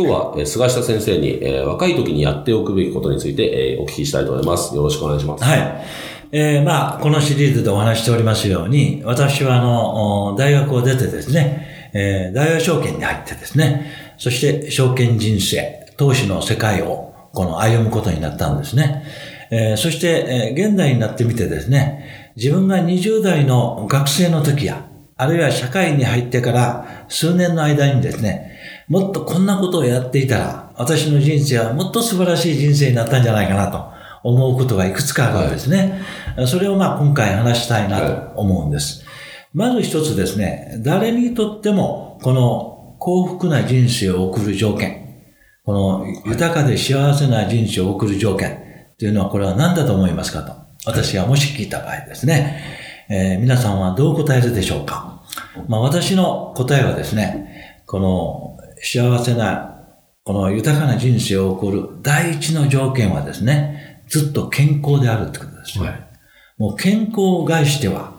今日は、え菅下先生に、えー、若い時にやっておくべきことについて、えー、お聞きしたいと思います。よろしくお願いします。はい。えー、まあ、このシリーズでお話しておりますように、私は、あの、大学を出てですね、えー、大和証券に入ってですね、そして証券人生、投資の世界を、この歩むことになったんですね。えー、そして、えー、現代になってみてですね、自分が20代の学生の時や、あるいは社会に入ってから数年の間にですね、もっとこんなことをやっていたら、私の人生はもっと素晴らしい人生になったんじゃないかなと思うことがいくつかあるんですね。はい、それをまあ今回話したいなと思うんです。まず一つですね、誰にとってもこの幸福な人生を送る条件、この豊かで幸せな人生を送る条件というのはこれは何だと思いますかと。私がもし聞いた場合ですね、えー、皆さんはどう答えるでしょうか。まあ私の答えはですね、この幸せな、この豊かな人生を送る第一の条件はですね、ずっと健康であるってことです。はい、もう健康を害しては、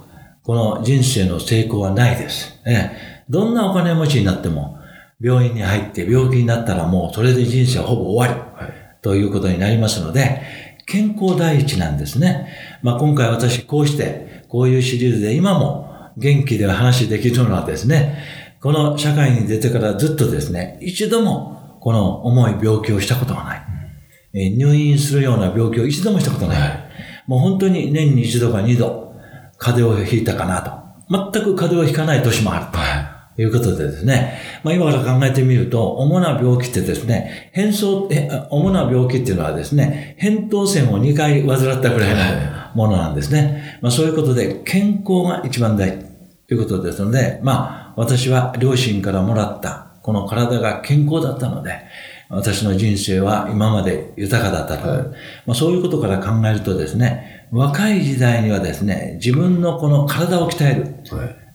この人生の成功はないです。えどんなお金持ちになっても、病院に入って病気になったらもうそれで人生はほぼ終わり、はい、ということになりますので、健康第一なんですね。まあ今回私こうして、こういうシリーズで今も元気で話できるのはですね、この社会に出てからずっとですね、一度もこの重い病気をしたことがない。うん、入院するような病気を一度もしたことない。はい、もう本当に年に一度か二度、風邪をひいたかなと。全く風邪をひかない年もあると。はいいうことでですね。まあ今から考えてみると、主な病気ってですね、変装、主な病気っていうのはですね、扁桃腺を2回患ったぐらいのものなんですね。まあそういうことで、健康が一番大事ということですので、まあ私は両親からもらったこの体が健康だったので、私の人生は今まで豊かだったと。はい、まあ、そういうことから考えるとですね、若い時代にはですね、自分のこの体を鍛える。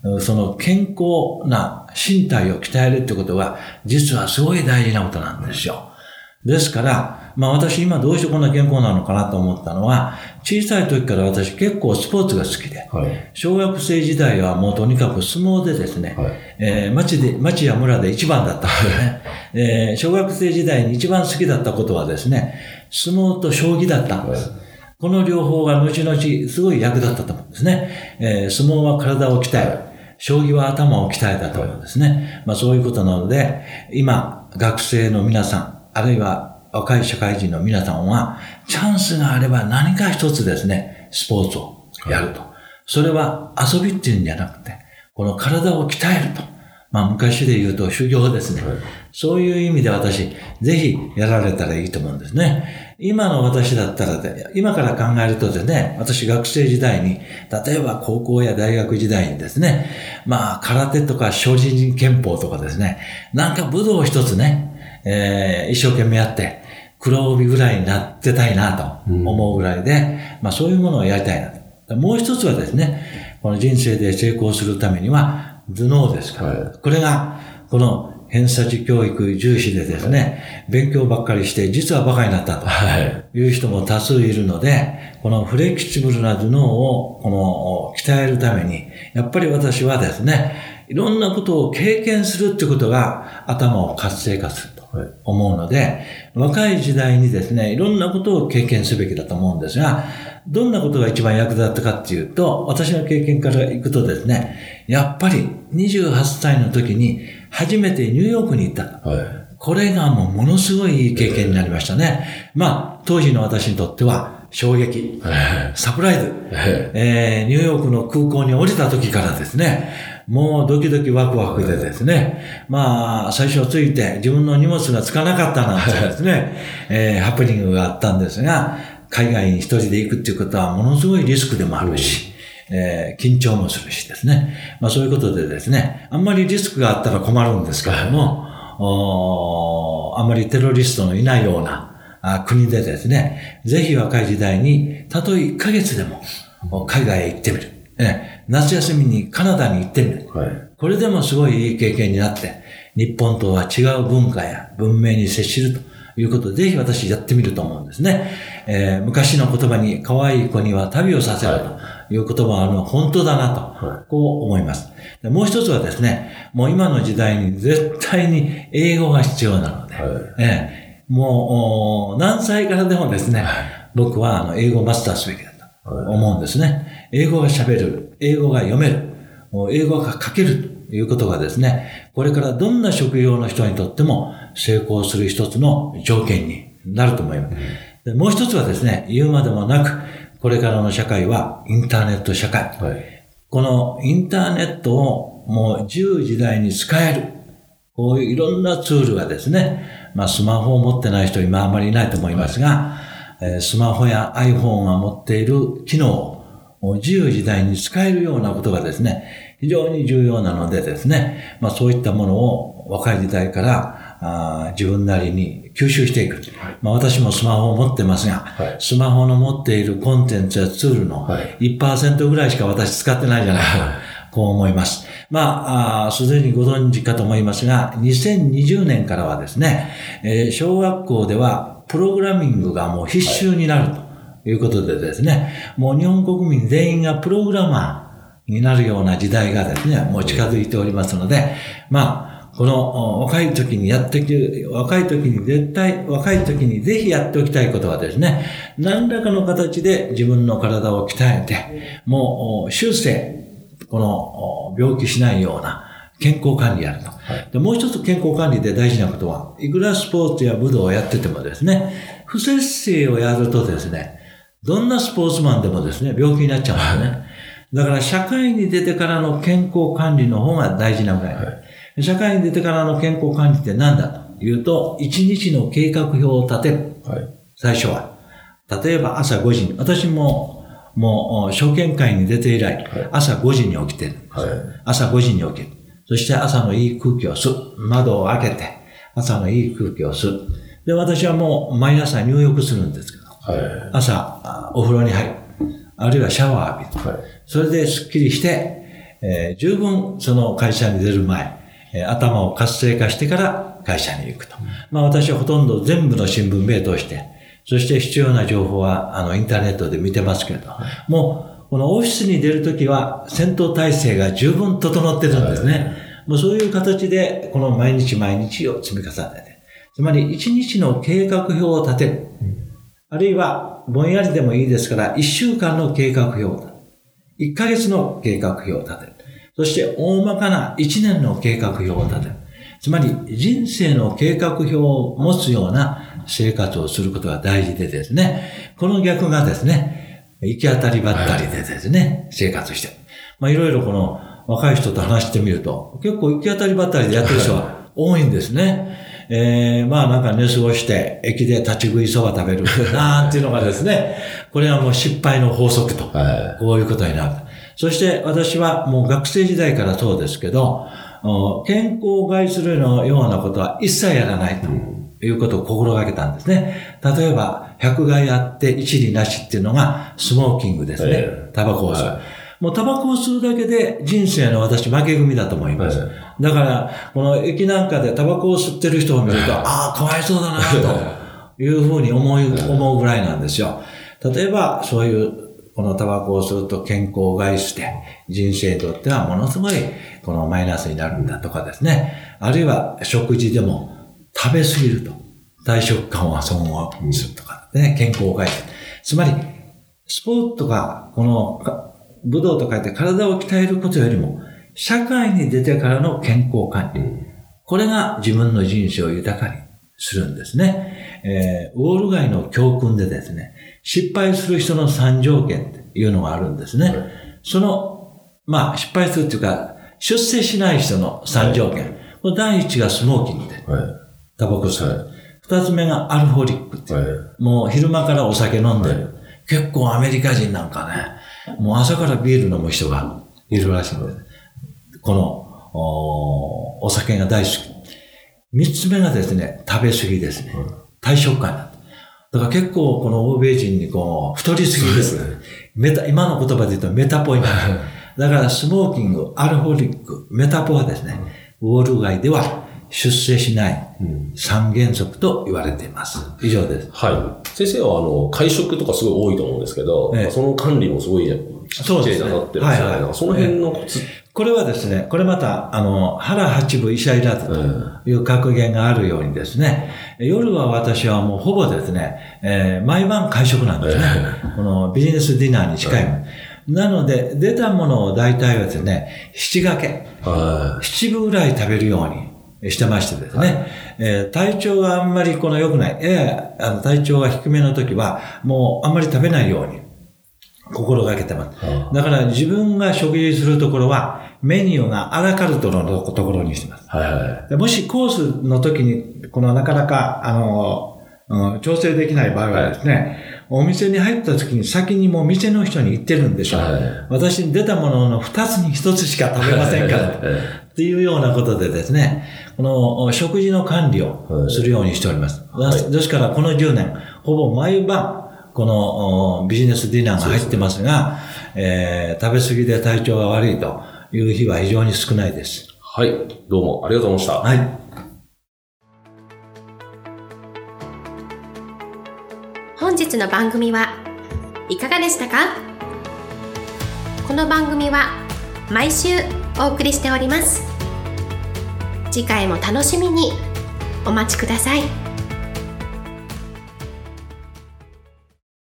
はい、その健康な身体を鍛えるってことは、実はすごい大事なことなんですよ。ですから、まあ私今どうしてこんな健康なのかなと思ったのは、小さい時から私結構スポーツが好きで、はい、小学生時代はもうとにかく相撲でですね、はい、えー、町で、町や村で一番だったんですね、えー、小学生時代に一番好きだったことはですね、相撲と将棋だったんです。はい、この両方が後々すごい役立ったと思うんですね。えー、相撲は体を鍛える。将棋は頭を鍛えたと思うんですね。まあそういうことなので、今、学生の皆さん、あるいは若い社会人の皆さんは、チャンスがあれば何か一つですね、スポーツをやると。それは遊びっていうんじゃなくて、この体を鍛えると。まあ昔で言うと修行ですね。そういう意味で私、ぜひやられたらいいと思うんですね。今の私だったらで、今から考えるとですね、私学生時代に、例えば高校や大学時代にですね、まあ空手とか精進憲法とかですね、なんか武道一つね、えー、一生懸命やって、黒帯ぐらいになってたいなと思うぐらいで、うん、まあそういうものをやりたいなと。もう一つはですね、この人生で成功するためには頭脳ですから、はい、これが、この偏差値教育重視でですね、勉強ばっかりして実は馬鹿になったと。いう人も多数いるので、このフレキシブルな頭脳をこの鍛えるために、やっぱり私はですね、いろんなことを経験するってことが頭を活性化する。思うので、若い時代にですね、いろんなことを経験すべきだと思うんですが、どんなことが一番役立ったかっていうと、私の経験からいくとですね、やっぱり28歳の時に初めてニューヨークに行った。はい、これがもうものすごいいい経験になりましたね。まあ、当時の私にとっては衝撃、サプライズ、えー、ニューヨークの空港に降りた時からですね、もうドキドキワクワクでですね、まあ、最初ついて自分の荷物がつかなかったなんてですね、えー、ハプニングがあったんですが、海外に一人で行くっていうことはものすごいリスクでもあるし、えー、緊張もするしですね。まあそういうことでですね、あんまりリスクがあったら困るんですけども、おあんまりテロリストのいないようなあ国でですね、ぜひ若い時代に、たとえ1ヶ月でも海外へ行ってみる。え夏休みにカナダに行ってみる。はい、これでもすごいいい経験になって、日本とは違う文化や文明に接しるということで、ぜひ私やってみると思うんですね。えー、昔の言葉に、可愛い子には旅をさせるという言葉はあの本当だなと、はい、こう思います。もう一つはですね、もう今の時代に絶対に英語が必要なので、はい、えー、もう何歳からでもですね、僕はあの英語をマスターすべきだと思うんですね。英語が喋る、英語が読める、英語が書けるということがですね、これからどんな職業の人にとっても成功する一つの条件になると思います。でもう一つはですね、言うまでもなく、これからの社会はインターネット社会。はい、このインターネットをもう自由時代に使える。こういういろんなツールがですね、まあスマホを持ってない人今あまりいないと思いますが、はい、スマホや iPhone が持っている機能を自由時代に使えるようなことがですね、非常に重要なのでですね、まあそういったものを若い時代からあ自分なりに吸収していく。はい、まあ、私もスマホを持ってますが、はい、スマホの持っているコンテンツやツールの1%ぐらいしか私使ってないじゃないか。はい、こう思います。まあ、すでにご存知かと思いますが、2020年からはですね、えー、小学校ではプログラミングがもう必修になると。いうことでですね、もう日本国民全員がプログラマーになるような時代がですね、もう近づいておりますので、まあ、この若い時にやってきる、若い時に絶対、若い時にぜひやっておきたいことはですね、何らかの形で自分の体を鍛えて、もう終生、この病気しないような健康管理やると。はい、でもう一つ健康管理で大事なことは、いくらスポーツや武道をやっててもですね、不節制をやるとですね、どんなスポーツマンでもですね、病気になっちゃうんですね。だから社会に出てからの健康管理の方が大事なぐらい。はい社会に出てからの健康管理って何だというと、一日の計画表を立てる。はい、最初は。例えば朝5時に、私ももう証券会に出て以来、はい、朝5時に起きてる、はい、朝5時に起きる。そして朝のいい空気を吸う。窓を開けて、朝のいい空気を吸う。で、私はもう毎朝入浴するんですけど、はい、朝お風呂に入る。あるいはシャワー浴びる。はい、それでスッキリして、えー、十分その会社に出る前、頭を活性化してから会社に行くと。まあ私はほとんど全部の新聞名通して、そして必要な情報はあのインターネットで見てますけれど、もうこのオフィスに出るときは戦闘体制が十分整ってるんですね。もうそういう形でこの毎日毎日を積み重ねて、つまり一日の計画表を立てる。あるいはぼんやりでもいいですから一週間の計画表を立てる。一ヶ月の計画表を立てる。そして大まかな一年の計画表を立てる。つまり人生の計画表を持つような生活をすることが大事でですね、この逆がですね、行き当たりばったりでですね、生活してる。まあいろいろこの若い人と話してみると、結構行き当たりばったりでやってる人は多いんですね。えー、まあなんか寝過ごして、駅で立ち食いそば食べる。なんていうのがですね、これはもう失敗の法則と、こういうことになる。そして私はもう学生時代からそうですけど、健康を害するようなことは一切やらないということを心がけたんですね。例えば、百害あって一理なしっていうのがスモーキングですね。タバコを吸う。もうタバコを吸うだけで人生の私負け組だと思います。だから、この駅なんかでタバコを吸ってる人を見ると、ああ、かわいそうだな、というふうに思い、思うぐらいなんですよ。例えば、そういうこのタバコを吸うと健康を害して、人生にとってはものすごい、このマイナスになるんだとかですね。あるいは食事でも食べ過ぎると、大食感は損をするとかね、健康を害する。つまり、スポーツとか、この、武道とかって体を鍛えることよりも、社会に出てからの健康管理。これが自分の人生を豊かにするんですね。えー、ウォール街の教訓でですね、失敗する人の3条件っていうのがあるんですね。その、まあ、失敗するっていうか、出世しない人の3条件。はい、第一がスモーキングで、はい、タバコ吸う。二、つ目がアルフォリックって、はい、もう昼間からお酒飲んでる。結構アメリカ人なんかね、もう朝からビール飲む人がいるらしいんです。この、おお酒が大好き。三つ目がですね、食べ過ぎですね。体食感だ。だから結構この欧米人にこう、太りすぎですね。メタ、今の言葉で言うとメタポイント。だからスモーキング、アルホリック、メタポはですね、ウォール街では出世しない三原則と言われています。以上です。はい。先生はあの、会食とかすごい多いと思うんですけど、ええ、その管理もすごいそうですね。なってるんですよね。はいはい、その辺のコツ、これはですね、これまた、あの、腹八分医者いらずという格言があるようにですね、夜は私はもうほぼですね、えー、毎晩会食なんですね。このビジネスディナーに近いもの。なので、出たものを大体はですね、七掛け。七分ぐらい食べるようにしてましてですね、はい、えー、体調があんまりこの良くない、えー、あの体調が低めの時は、もうあんまり食べないように心がけてます。だから自分が食事するところは、メニューがアラカルトのところにしてます。はいはい、もしコースの時に、このなかなか、あの、うん、調整できない場合はですね、はい、お店に入った時に先にもう店の人に言ってるんでしょう。はい、私に出たものの二つに一つしか食べませんから。っていうようなことでですね、この食事の管理をするようにしております。はい、ですからこの10年、ほぼ毎晩、このビジネスディナーが入ってますが、えー、食べ過ぎで体調が悪いと。いう日は非常に少ないです。はい。どうもありがとうございました。はい。本日の番組はいかがでしたか？この番組は毎週お送りしております。次回も楽しみにお待ちください。